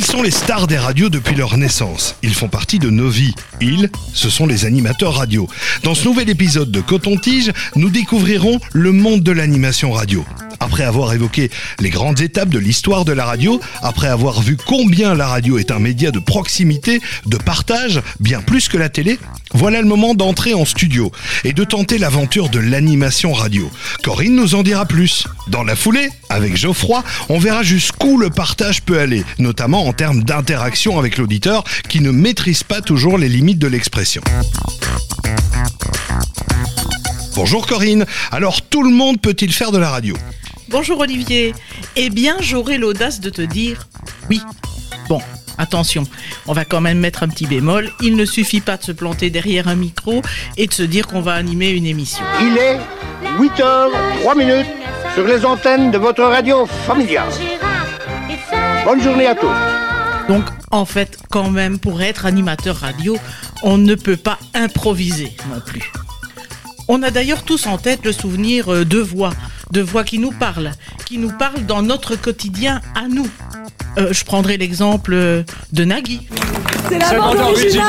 Ils sont les stars des radios depuis leur naissance. Ils font partie de nos vies. Ils, ce sont les animateurs radio. Dans ce nouvel épisode de Coton-Tige, nous découvrirons le monde de l'animation radio. Après avoir évoqué les grandes étapes de l'histoire de la radio, après avoir vu combien la radio est un média de proximité, de partage, bien plus que la télé, voilà le moment d'entrer en studio et de tenter l'aventure de l'animation radio. Corinne nous en dira plus. Dans la foulée, avec Geoffroy, on verra jusqu'où le partage peut aller, notamment en termes d'interaction avec l'auditeur qui ne maîtrise pas toujours les limites de l'expression. Bonjour Corinne, alors tout le monde peut-il faire de la radio? Bonjour Olivier. Eh bien, j'aurai l'audace de te dire oui. Bon, attention, on va quand même mettre un petit bémol. Il ne suffit pas de se planter derrière un micro et de se dire qu'on va animer une émission. Il est 8h03 minutes sur les antennes de votre radio familiale. Bonne journée à tous. Donc, en fait, quand même, pour être animateur radio, on ne peut pas improviser non plus. On a d'ailleurs tous en tête le souvenir euh, de voix, de voix qui nous parlent, qui nous parlent dans notre quotidien à nous. Euh, je prendrai l'exemple euh, de Nagui. C'est la bande originale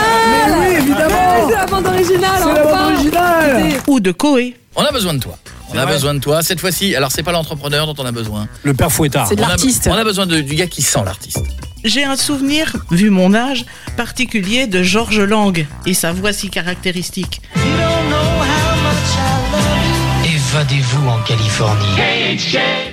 Mais oui, évidemment C'est la bande originale C'est la bande originale Ou de Coé. On a besoin de toi. On a besoin de toi. Cette fois-ci, alors c'est pas l'entrepreneur dont on a besoin. Le père Fouettard. C'est de On a- l'artiste. On a besoin de- du gars qui sent l'artiste. J'ai un souvenir, vu mon âge, particulier de Georges Lang et sa voix si caractéristique. Évadez-vous en Californie.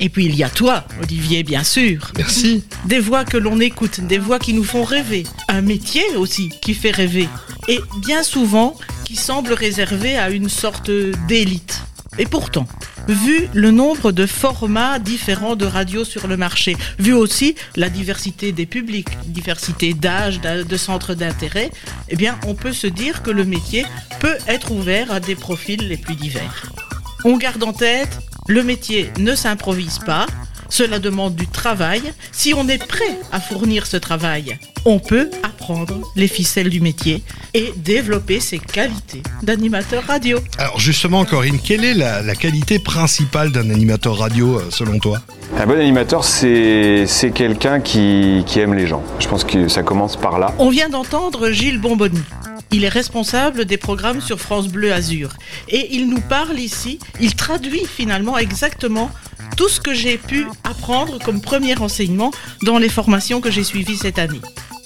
Et puis il y a toi, Olivier, bien sûr. Merci. Des voix que l'on écoute, des voix qui nous font rêver. Un métier aussi qui fait rêver. Et bien souvent qui semble réservé à une sorte d'élite. Et pourtant, vu le nombre de formats différents de radio sur le marché, vu aussi la diversité des publics, diversité d'âge, de centres d'intérêt, eh bien, on peut se dire que le métier peut être ouvert à des profils les plus divers. On garde en tête, le métier ne s'improvise pas, cela demande du travail. Si on est prêt à fournir ce travail, on peut apprendre les ficelles du métier et développer ses qualités d'animateur radio. Alors justement Corinne, quelle est la, la qualité principale d'un animateur radio euh, selon toi? Un bon animateur, c'est c'est quelqu'un qui, qui aime les gens. Je pense que ça commence par là. On vient d'entendre Gilles Bonbonni. Il est responsable des programmes sur France Bleu Azur. Et il nous parle ici, il traduit finalement exactement tout ce que j'ai pu apprendre comme premier enseignement dans les formations que j'ai suivies cette année.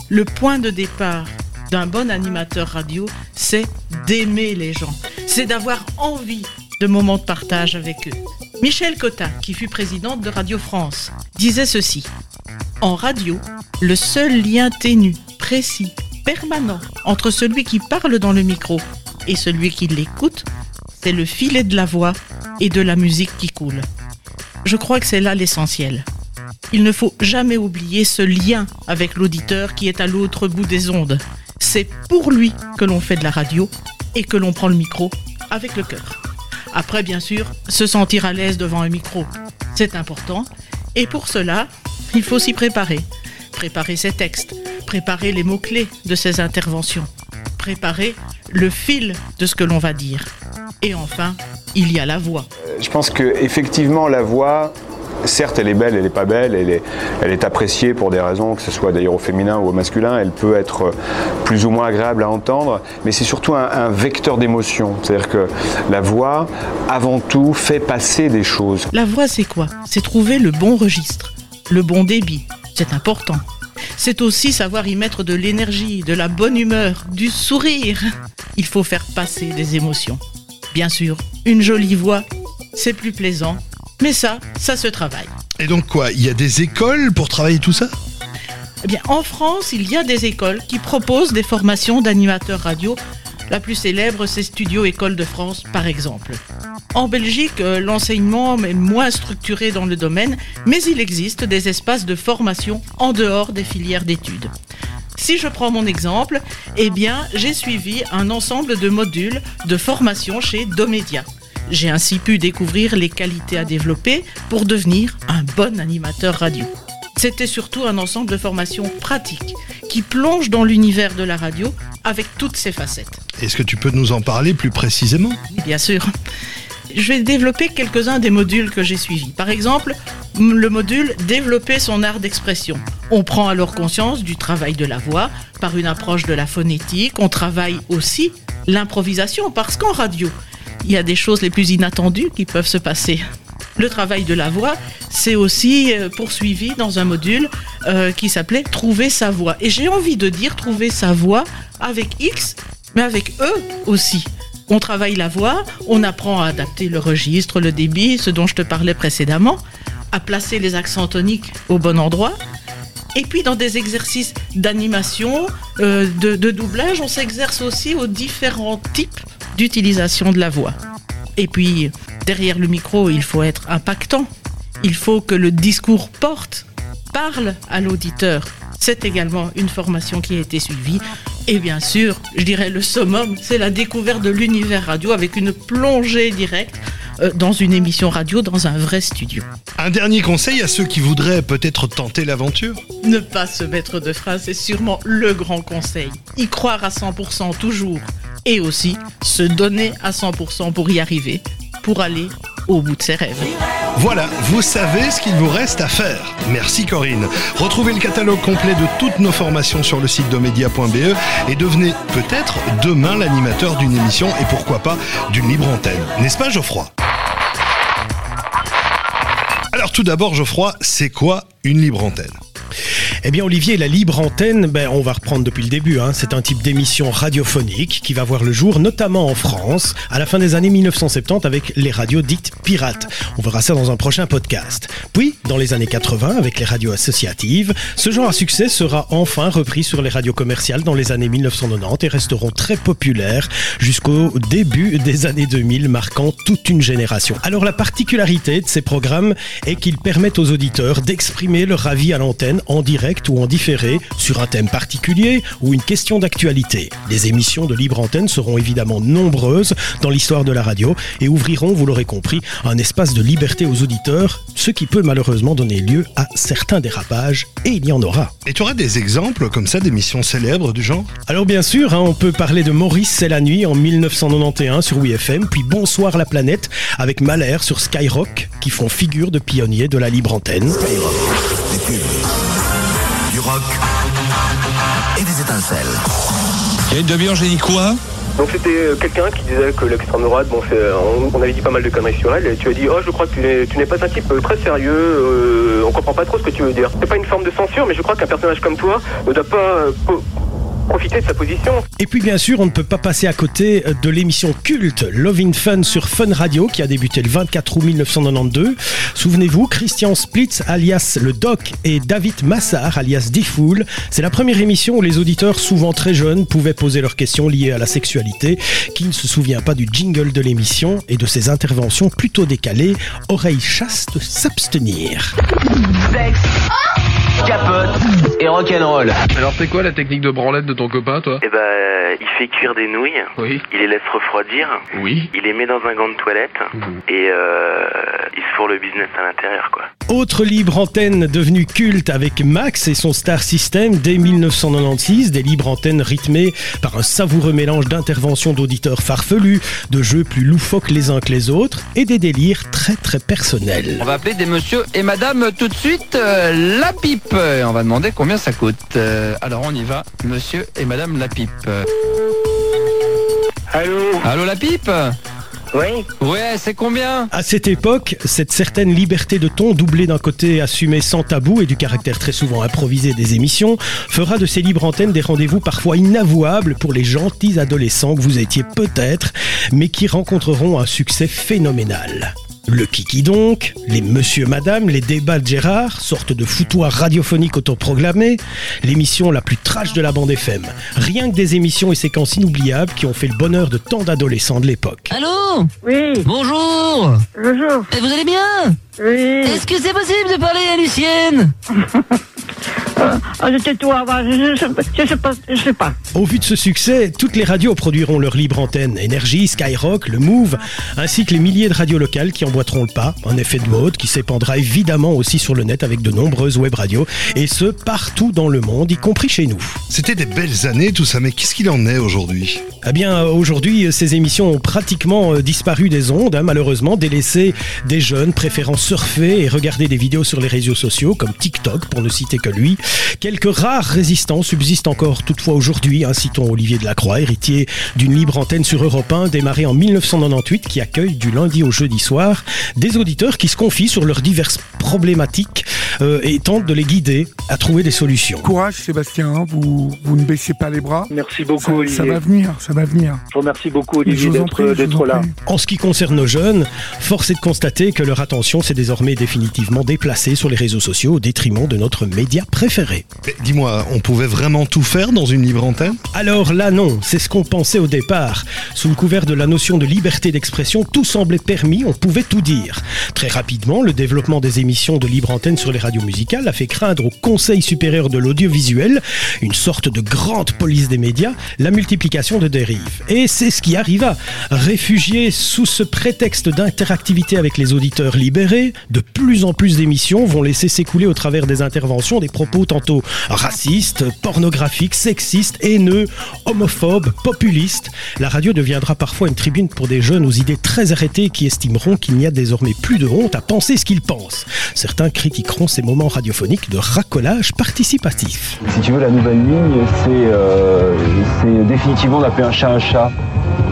Le point de départ d'un bon animateur radio, c'est d'aimer les gens. C'est d'avoir envie de moments de partage avec eux. Michel Cotta, qui fut présidente de Radio France, disait ceci. En radio, le seul lien ténu, précis, permanent entre celui qui parle dans le micro et celui qui l'écoute, c'est le filet de la voix et de la musique qui coule. Je crois que c'est là l'essentiel. Il ne faut jamais oublier ce lien avec l'auditeur qui est à l'autre bout des ondes. C'est pour lui que l'on fait de la radio et que l'on prend le micro avec le cœur. Après, bien sûr, se sentir à l'aise devant un micro, c'est important. Et pour cela, il faut s'y préparer. Préparer ses textes, préparer les mots-clés de ses interventions, préparer le fil de ce que l'on va dire. Et enfin, il y a la voix. Je pense que effectivement la voix, certes elle est belle, elle n'est pas belle, elle est, elle est appréciée pour des raisons, que ce soit d'ailleurs au féminin ou au masculin, elle peut être plus ou moins agréable à entendre, mais c'est surtout un, un vecteur d'émotion. C'est-à-dire que la voix, avant tout, fait passer des choses. La voix, c'est quoi? C'est trouver le bon registre, le bon débit. C'est important. C'est aussi savoir y mettre de l'énergie, de la bonne humeur, du sourire. Il faut faire passer des émotions. Bien sûr, une jolie voix, c'est plus plaisant. Mais ça, ça se travaille. Et donc quoi, il y a des écoles pour travailler tout ça? Eh bien, en France, il y a des écoles qui proposent des formations d'animateurs radio. La plus célèbre, c'est Studio École de France, par exemple. En Belgique, euh, l'enseignement est moins structuré dans le domaine, mais il existe des espaces de formation en dehors des filières d'études. Si je prends mon exemple, eh bien, j'ai suivi un ensemble de modules de formation chez Domedia. J'ai ainsi pu découvrir les qualités à développer pour devenir un bon animateur radio. C'était surtout un ensemble de formations pratiques qui plonge dans l'univers de la radio avec toutes ses facettes. Est-ce que tu peux nous en parler plus précisément? Bien sûr. Je vais développer quelques-uns des modules que j'ai suivis. Par exemple, le module Développer son art d'expression. On prend alors conscience du travail de la voix par une approche de la phonétique. On travaille aussi l'improvisation parce qu'en radio, il y a des choses les plus inattendues qui peuvent se passer. Le travail de la voix, c'est aussi euh, poursuivi dans un module euh, qui s'appelait Trouver sa voix. Et j'ai envie de dire Trouver sa voix avec X, mais avec E aussi. On travaille la voix, on apprend à adapter le registre, le débit, ce dont je te parlais précédemment, à placer les accents toniques au bon endroit. Et puis dans des exercices d'animation, euh, de, de doublage, on s'exerce aussi aux différents types d'utilisation de la voix. Et puis, derrière le micro, il faut être impactant. Il faut que le discours porte, parle à l'auditeur. C'est également une formation qui a été suivie. Et bien sûr, je dirais le summum, c'est la découverte de l'univers radio avec une plongée directe dans une émission radio, dans un vrai studio. Un dernier conseil à ceux qui voudraient peut-être tenter l'aventure Ne pas se mettre de frein, c'est sûrement le grand conseil. Y croire à 100% toujours. Et aussi se donner à 100% pour y arriver, pour aller au bout de ses rêves. Voilà, vous savez ce qu'il vous reste à faire. Merci Corinne. Retrouvez le catalogue complet de toutes nos formations sur le site domedia.be et devenez peut-être demain l'animateur d'une émission et pourquoi pas d'une libre antenne. N'est-ce pas Geoffroy? Alors tout d'abord Geoffroy, c'est quoi une libre antenne? Eh bien, Olivier, la libre antenne, ben, on va reprendre depuis le début. Hein. C'est un type d'émission radiophonique qui va voir le jour, notamment en France, à la fin des années 1970 avec les radios dites pirates. On verra ça dans un prochain podcast. Puis, dans les années 80, avec les radios associatives, ce genre à succès sera enfin repris sur les radios commerciales dans les années 1990 et resteront très populaires jusqu'au début des années 2000, marquant toute une génération. Alors, la particularité de ces programmes est qu'ils permettent aux auditeurs d'exprimer leur avis à l'antenne en direct ou en différé sur un thème particulier ou une question d'actualité. Les émissions de libre antenne seront évidemment nombreuses dans l'histoire de la radio et ouvriront, vous l'aurez compris, un espace de liberté aux auditeurs, ce qui peut malheureusement donner lieu à certains dérapages, et il y en aura. Et tu auras des exemples comme ça d'émissions célèbres du genre? Alors bien sûr, hein, on peut parler de Maurice c'est la nuit en 1991 sur WFM, puis Bonsoir la planète avec Mahler sur Skyrock, qui font figure de pionniers de la libre antenne du rock et des étincelles. Il y a une demi-heure, j'ai dit quoi donc c'était euh, quelqu'un qui disait que l'extrême droite, bon, on, on, avait dit pas mal de conneries sur elle, et tu as dit, oh, je crois que tu n'es pas un type euh, très sérieux, euh, on comprend pas trop ce que tu veux dire. C'est pas une forme de censure, mais je crois qu'un personnage comme toi ne doit pas profiter de sa position. Et puis bien sûr, on ne peut pas passer à côté de l'émission culte Loving Fun sur Fun Radio qui a débuté le 24 août 1992. Souvenez-vous, Christian Splitz alias le Doc et David Massard alias Diffoul. C'est la première émission où les auditeurs, souvent très jeunes, pouvaient poser leurs questions liées à la sexualité. Qui ne se souvient pas du jingle de l'émission et de ses interventions plutôt décalées Oreilles chastes s'abstenir. Sexe, capote rock'n'roll. Alors c'est quoi la technique de branlette de ton copain, toi? Eh ben, il fait cuire des nouilles. Oui. Il les laisse refroidir. Oui. Il les met dans un gant de toilette. Mhm. Et euh, il se fourre le business à l'intérieur, quoi. Autre libre antenne devenue culte avec Max et son Star System dès 1996, des libres antennes rythmées par un savoureux mélange d'interventions d'auditeurs farfelus, de jeux plus loufoques les uns que les autres et des délires très très personnels. On va appeler des monsieur et madame tout de suite euh, la pipe. On va demander combien ça coûte. Euh, alors on y va, monsieur et madame la pipe. Allô Allô la pipe Oui Ouais, c'est combien À cette époque, cette certaine liberté de ton, doublée d'un côté assumé sans tabou et du caractère très souvent improvisé des émissions, fera de ces libres antennes des rendez-vous parfois inavouables pour les gentils adolescents que vous étiez peut-être, mais qui rencontreront un succès phénoménal. Le kiki donc, les monsieur madame, les débats de Gérard, sorte de foutoir radiophonique autoprogrammé, l'émission la plus trash de la bande FM. Rien que des émissions et séquences inoubliables qui ont fait le bonheur de tant d'adolescents de l'époque. Allô Oui. Bonjour Bonjour. Et vous allez bien Oui. Est-ce que c'est possible de parler à Lucienne? Tais-toi, va, je, je, je sais pas, je sais pas. Au vu de ce succès, toutes les radios produiront leur libre antenne. Énergie, Skyrock, le Move, ainsi que les milliers de radios locales qui emboîteront le pas. Un effet de mode qui s'épandra évidemment aussi sur le net avec de nombreuses web radios, et ce partout dans le monde, y compris chez nous. C'était des belles années tout ça, mais qu'est-ce qu'il en est aujourd'hui? Eh bien, aujourd'hui, ces émissions ont pratiquement euh, disparu des ondes, hein, malheureusement, délaissées des jeunes préférant surfer et regarder des vidéos sur les réseaux sociaux, comme TikTok, pour ne citer que lui. Quelques rares résistants subsistent encore toutefois aujourd'hui, hein, citons Olivier Delacroix, héritier d'une libre antenne sur Europe 1, démarrée en 1998, qui accueille du lundi au jeudi soir des auditeurs qui se confient sur leurs diverses problématiques euh, et tentent de les guider à trouver des solutions. Courage Sébastien, hein, vous, vous ne baissez pas les bras. Merci beaucoup Ça, Olivier. ça va venir, ça va venir. Je vous remercie beaucoup Olivier d'être là. En ce qui concerne nos jeunes, force est de constater que leur attention s'est désormais définitivement déplacée sur les réseaux sociaux au détriment de notre média préféré. Dis-moi, on pouvait vraiment tout faire dans une libre antenne? Alors là non, c'est ce qu'on pensait au départ. Sous le couvert de la notion de liberté d'expression, tout semblait permis, on pouvait tout dire. Très rapidement, le développement des émissions de libre antenne sur les radios musicales a fait craindre au Conseil supérieur de l'audiovisuel, une sorte de grande police des médias, la multiplication de dérives. Et c'est ce qui arriva. Réfugiés sous ce prétexte d'interactivité avec les auditeurs libérés, de plus en plus d'émissions vont laisser s'écouler au travers des interventions des propos tantôt racistes, pornographiques, sexistes, haineux, homophobes, populistes. La radio deviendra parfois une tribune pour des jeunes aux idées très arrêtées qui estimeront qu'il n'y a désormais plus de honte à penser ce qu'ils pensent. Certains critiqueront ces moments radiophoniques de racolage participatif. Si tu veux, la nouvelle ligne, c'est euh, c'est définitivement d'appeler un chat un chat.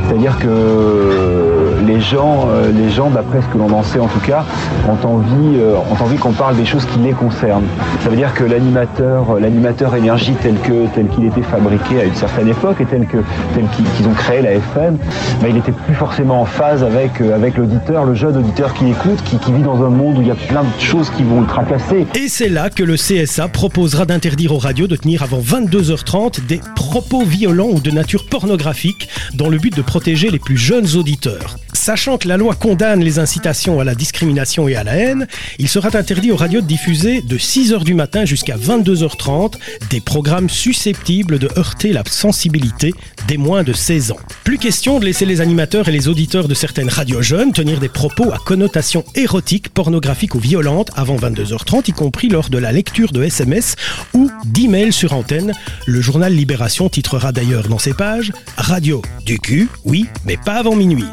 C'est-à-dire que les gens, euh, les gens, d'après ce que l'on en sait en tout cas, ont envie, euh, ont envie qu'on parle des choses qui les concernent. Ça veut dire que l'animateur, euh, l'animateur énergie tel que tel qu'il était fabriqué à une certaine époque et tel que tel qu'ils ont créé la FM, bah, il était plus forcément en phase avec avec l'auditeur, le jeune auditeur qui écoute, qui, qui vit dans un monde où il y a plein de choses qui vont le tracasser. Et c'est là que le CSA proposera d'interdire aux radios de tenir avant 22h30 des propos violents ou de nature pornographique dans le but de protéger les plus jeunes auditeurs. Sachant que la loi condamne les incitations à la discrimination et à la haine, il sera interdit aux radios de diffuser de 6h du matin jusqu'à 22h30 des programmes susceptibles de heurter la sensibilité des moins de 16 ans. Plus question de laisser les animateurs et les auditeurs de certaines radios jeunes tenir des propos à connotation érotique, pornographique ou violente avant 22h30, y compris lors de la lecture de SMS ou d'emails sur antenne. Le journal Libération titrera d'ailleurs dans ses pages Radio du cul, oui, mais pas avant minuit.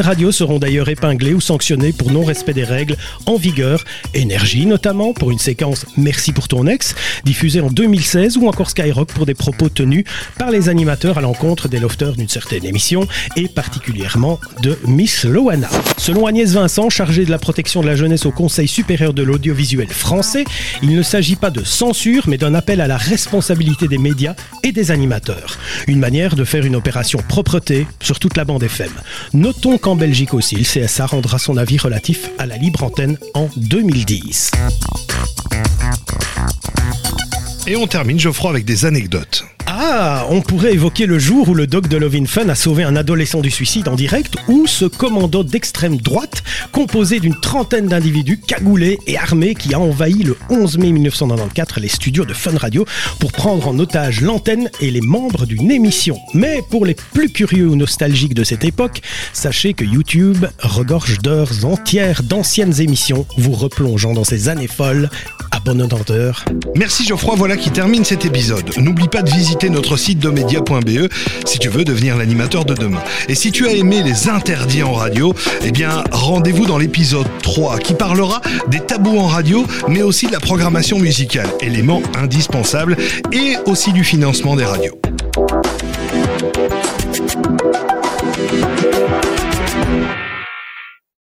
Radios seront d'ailleurs épinglées ou sanctionnées pour non-respect des règles en vigueur, Énergie notamment pour une séquence Merci pour ton ex, diffusée en 2016, ou encore Skyrock pour des propos tenus par les animateurs à l'encontre des lofters d'une certaine émission, et particulièrement de Miss Loana. Selon Agnès Vincent, chargée de la protection de la jeunesse au Conseil supérieur de l'audiovisuel français, il ne s'agit pas de censure, mais d'un appel à la responsabilité des médias et des animateurs. Une manière de faire une opération propreté sur toute la bande FM. Notons qu'en Belgique aussi, le CSA rendra son avis relatif à la libre antenne en 2010. Et on termine, Geoffroy, avec des anecdotes. Ah, on pourrait évoquer le jour où le doc de Lovin Fun a sauvé un adolescent du suicide en direct ou ce commando d'extrême droite composé d'une trentaine d'individus cagoulés et armés qui a envahi le 11 mai 1994 les studios de Fun Radio pour prendre en otage l'antenne et les membres d'une émission. Mais pour les plus curieux ou nostalgiques de cette époque, sachez que YouTube regorge d'heures entières d'anciennes émissions vous replongeant dans ces années folles à bonne entendeur. Merci Geoffroy, voilà qui termine cet épisode. N'oublie pas de notre site domedia.be si tu veux devenir l'animateur de demain. Et si tu as aimé les interdits en radio, eh bien rendez-vous dans l'épisode 3 qui parlera des tabous en radio, mais aussi de la programmation musicale, élément indispensable, et aussi du financement des radios.